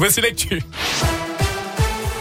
Voici l'actu.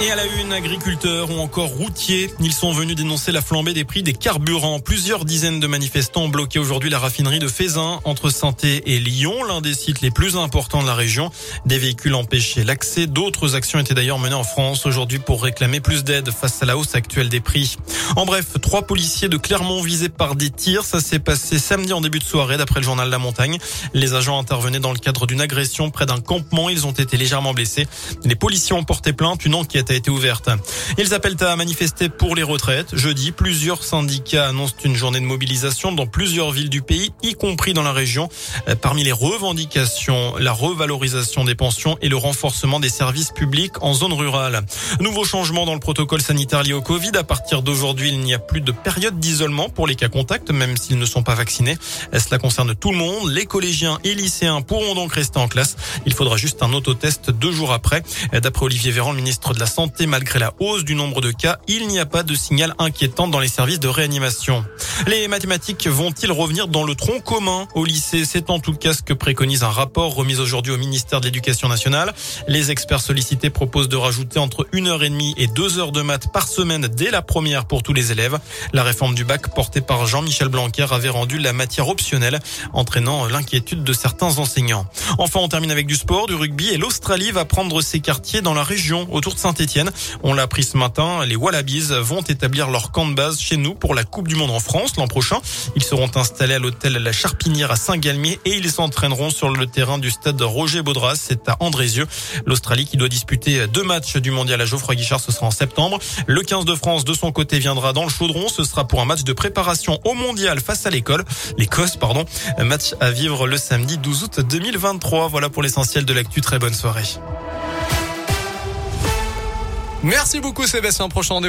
Et à la une, agriculteurs ou encore routiers, ils sont venus dénoncer la flambée des prix des carburants. Plusieurs dizaines de manifestants ont bloqué aujourd'hui la raffinerie de Fézin entre Sainté et Lyon, l'un des sites les plus importants de la région. Des véhicules empêchaient l'accès. D'autres actions étaient d'ailleurs menées en France aujourd'hui pour réclamer plus d'aide face à la hausse actuelle des prix. En bref, trois policiers de Clermont visés par des tirs. Ça s'est passé samedi en début de soirée d'après le journal La Montagne. Les agents intervenaient dans le cadre d'une agression près d'un campement. Ils ont été légèrement blessés. Les policiers ont porté plainte. Une enquête a été ouverte. Ils appellent à manifester pour les retraites. Jeudi, plusieurs syndicats annoncent une journée de mobilisation dans plusieurs villes du pays, y compris dans la région. Euh, parmi les revendications, la revalorisation des pensions et le renforcement des services publics en zone rurale. Nouveau changement dans le protocole sanitaire lié au Covid. À partir d'aujourd'hui, il n'y a plus de période d'isolement pour les cas contacts, même s'ils ne sont pas vaccinés. Euh, cela concerne tout le monde. Les collégiens et lycéens pourront donc rester en classe. Il faudra juste un autotest deux jours après. Euh, d'après Olivier Véran, le ministre de la Santé, malgré la hausse du nombre de cas, il n'y a pas de signal inquiétant dans les services de réanimation. Les mathématiques vont-ils revenir dans le tronc commun au lycée? C'est en tout cas ce que préconise un rapport remis aujourd'hui au ministère de l'Éducation nationale. Les experts sollicités proposent de rajouter entre une heure et demie et deux heures de maths par semaine dès la première pour tous les élèves. La réforme du bac portée par Jean-Michel Blanquer avait rendu la matière optionnelle, entraînant l'inquiétude de certains enseignants. Enfin, on termine avec du sport, du rugby et l'Australie va prendre ses quartiers dans la région autour de On l'a appris ce matin, les Wallabies vont établir leur camp de base chez nous pour la Coupe du Monde en France l'an prochain. Ils seront installés à l'hôtel La Charpinière à Saint-Galmier et ils s'entraîneront sur le terrain du stade Roger Baudras, c'est à Andrézieux. L'Australie qui doit disputer deux matchs du mondial à Geoffroy Guichard, ce sera en septembre. Le 15 de France de son côté viendra dans le chaudron, ce sera pour un match de préparation au mondial face à l'école, l'Écosse pardon. Match à vivre le samedi 12 août 2023. Voilà pour l'essentiel de l'actu. Très bonne soirée. Merci beaucoup Sébastien. Prochain